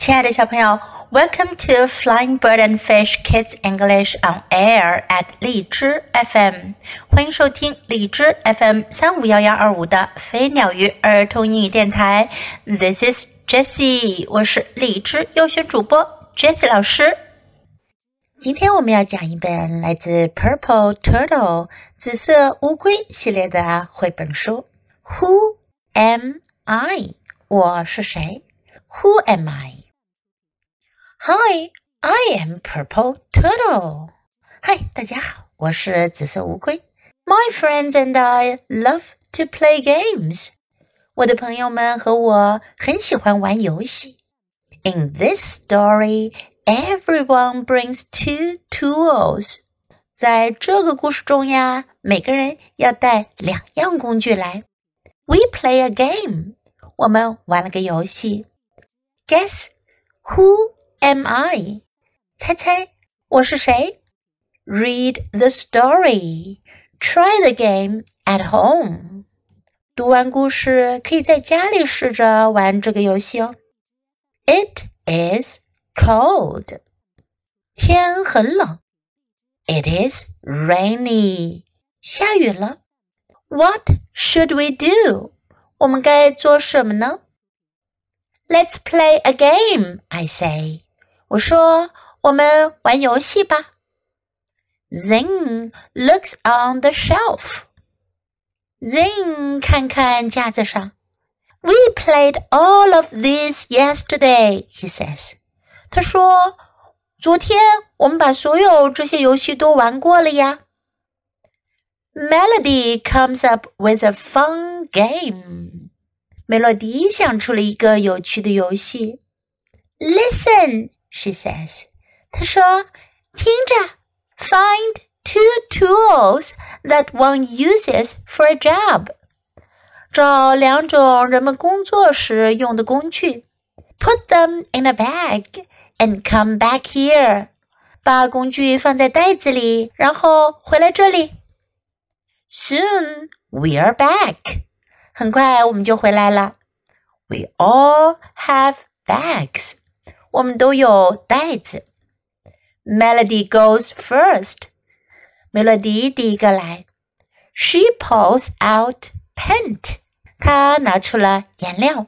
亲爱的小朋友，Welcome to Flying Bird and Fish Kids English on Air at 荔枝 FM，欢迎收听荔枝 FM 三五幺幺二五的飞鸟鱼儿童英语电台。This is Jessie，我是荔枝优选主播 Jessie 老师。今天我们要讲一本来自 Purple Turtle 紫色乌龟系列的绘本书。Who am I？我是谁？Who am I？I？Hi, I am Purple Turtle. Hi，大家好，我是紫色乌龟。My friends and I love to play games. 我的朋友们和我很喜欢玩游戏。In this story, everyone brings two tools. 在这个故事中呀，每个人要带两样工具来。We play a game. 我们玩了个游戏。Guess who am I？猜猜我是谁？Read the story. Try the game at home. 读完故事，可以在家里试着玩这个游戏哦。It is cold. 天很冷。It is rainy. 下雨了。What should we do? 我们该做什么呢？Let's play a game, I say. 我说：“我们玩游戏吧。” Zing looks on the shelf. Zing 看看架子上。We played all of these yesterday, he says. 他说：“昨天我们把所有这些游戏都玩过了呀。” Melody comes up with a fun game. 梅洛迪想出了一个有趣的游戏。Listen, she says. 她说：“听着，find two tools that one uses for a job。找两种人们工作时用的工具，put them in a bag and come back here。把工具放在袋子里，然后回来这里。Soon we're back。很快我们就回来了。We all have bags。 我们都有袋子。Melody goes first。梅洛迪第一个来。She pulls out paint。她拿出了颜料。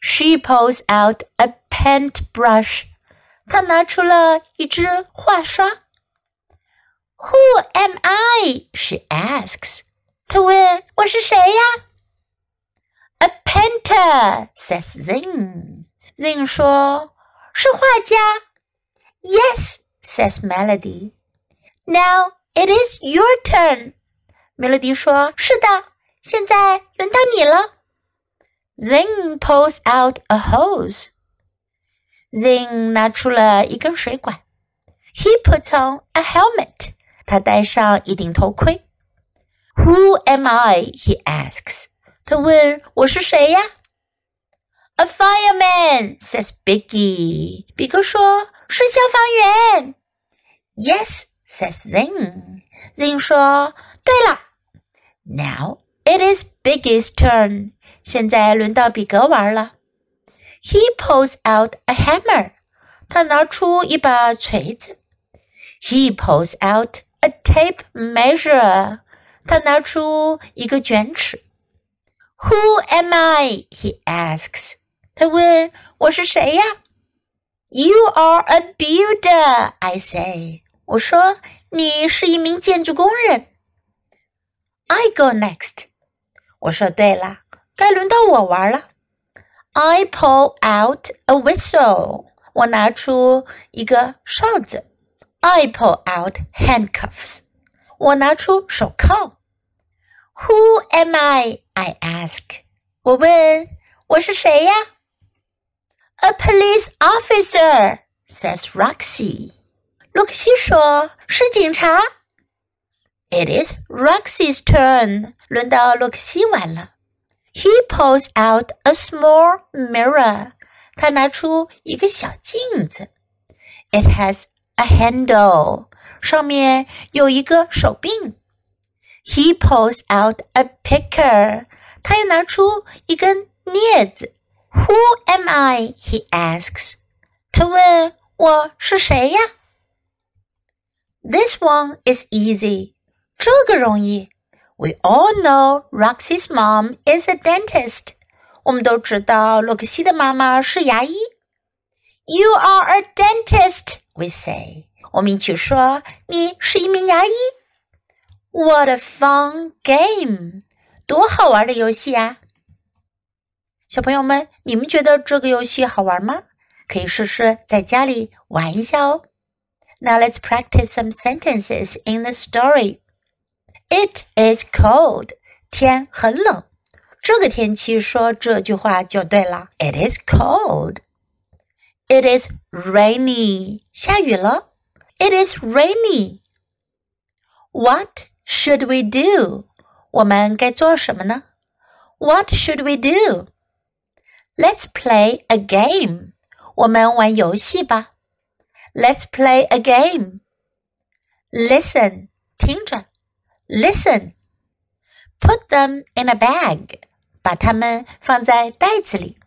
She pulls out a paint brush。她拿出了一支画刷。Who am I? She asks. 她问我是谁呀？A painter, says Zing. Zing 说。 是画家。Yes, says Melody. Now it is your turn. Melody 说：“是的，现在轮到你了。” Zing pulls out a hose. Zing 拿出了一根水管。He puts on a helmet. 他戴上一顶头盔。Who am I? He asks. 他问我是谁呀 ？a fireman, says Biggie. 比哥说是消防员。Yes, says Zing. Zing 说对了。Now it is Biggie's turn. 现在轮到比格玩了。He pulls out a hammer. 他拿出一把锤子。He pulls out a tape measure. 他拿出一个卷尺。Who am I? He asks. 他问我是谁呀？You are a builder, I say. 我说你是一名建筑工人。I go next. 我说对了，该轮到我玩了。I pull out a whistle. 我拿出一个哨子。I pull out handcuffs. 我拿出手铐。Who am I? I ask. 我问我是谁呀 ？a police officer, says Roxy. 洛克西说：“是警察。” It is Roxy's turn. 轮到洛克西玩了。He pulls out a small mirror. 他拿出一个小镜子。It has a handle. 上面有一个手柄。He pulls out a picker. 他又拿出一根镊子。who am I? He asks. 他问我是谁呀？This one is easy. 这个容易。We all know Roxy's mom is a dentist. 我们都知道洛克西的妈妈是牙医。You are a dentist, we say. 我们一起说你是一名牙医。What a fun game! 多好玩的游戏呀！ 小朋友们，你们觉得这个游戏好玩吗？可以试试在家里玩一下哦。Now let's practice some sentences in the story. It is cold. 天很冷。这个天气说这句话就对了。It is cold. It is rainy. 下雨了。It is rainy. What should we do? 我们该做什么呢？What should we do? Let's play a game. 我们玩游戏吧。Let's play a game. Listen. 听着。Listen. Put them in a bag. 把它们放在袋子里。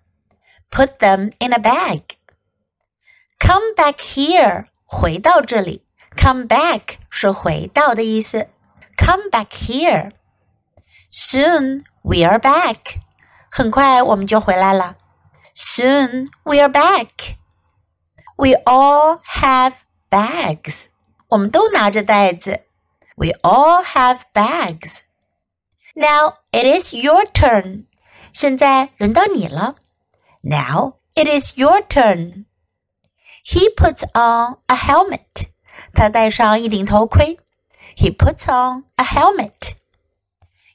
Put them in a bag. Come back here. 回到这里。Come back 是回到的意思。Come back here. Soon we are back. 很快我们就回来了。Soon we are back. We all have bags. 我们都拿着袋子。We all have bags. Now it is your turn. 现在轮到你了。Now it is your turn. He puts on a helmet. 他戴上一顶头盔。He puts on a helmet.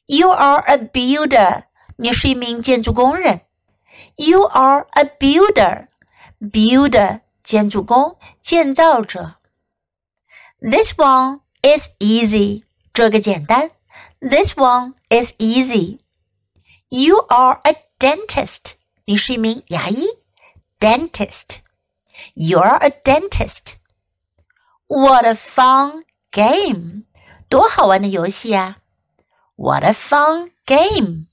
You are a builder. 你是一名建筑工人。You are a builder. Builder 建筑工，建造者。This one is easy. 这个简单。This one is easy. You are a dentist. 你是一名牙医。Dentist. You're a dentist. What a fun game! 多好玩的游戏啊！What a fun game!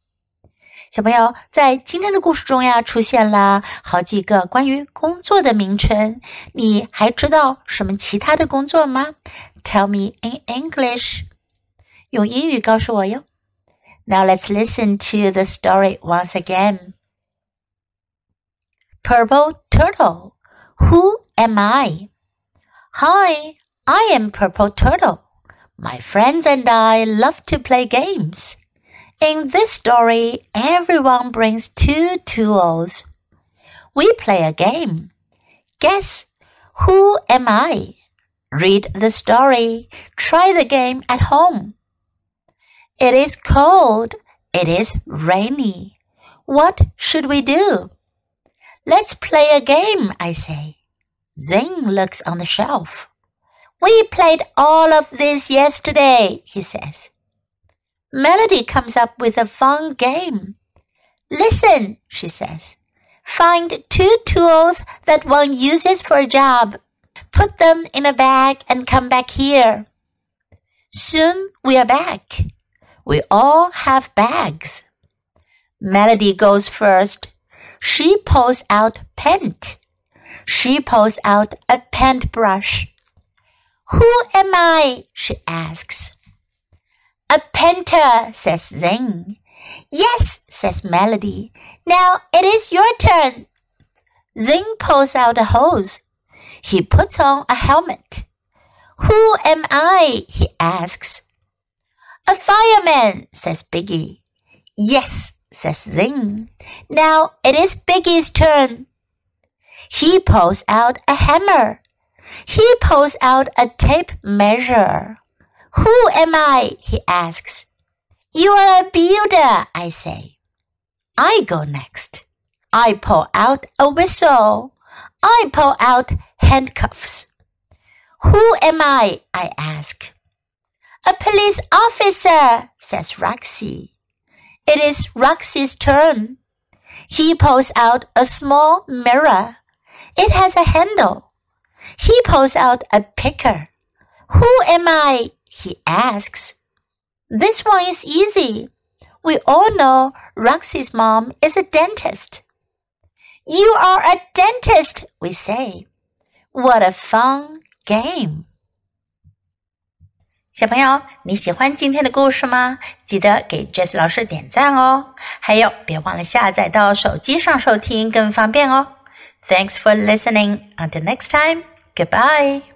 小朋友，在今天的故事中呀，出现了好几个关于工作的名称。你还知道什么其他的工作吗？Tell me in English，用英语告诉我哟。Now let's listen to the story once again. Purple Turtle Who am I? Hi, I am Purple Turtle. My friends and I love to play games. In this story, everyone brings two tools. We play a game. Guess who am I? Read the story. Try the game at home. It is cold. It is rainy. What should we do? Let's play a game, I say. Zing looks on the shelf. We played all of this yesterday, he says. Melody comes up with a fun game. Listen, she says. Find two tools that one uses for a job. Put them in a bag and come back here. Soon we are back. We all have bags. Melody goes first. She pulls out paint. She pulls out a paintbrush. Who am I? she asks. A painter, says Zing. Yes, says Melody. Now it is your turn. Zing pulls out a hose. He puts on a helmet. Who am I? he asks. A fireman, says Biggie. Yes, says Zing. Now it is Biggie's turn. He pulls out a hammer. He pulls out a tape measure. Who am I? he asks. You are a builder, I say. I go next. I pull out a whistle. I pull out handcuffs. Who am I? I ask. A police officer, says Roxy. It is Roxy's turn. He pulls out a small mirror. It has a handle. He pulls out a picker. Who am I? he asks. This one is easy. We all know Roxy's mom is a dentist. You are a dentist, we say. What a fun game! 小朋友，你喜欢今天的故事吗？记得给 Jess 老师点赞哦！还有，别忘了下载到手机上收听，更方便哦。Thanks for listening. Until next time, goodbye.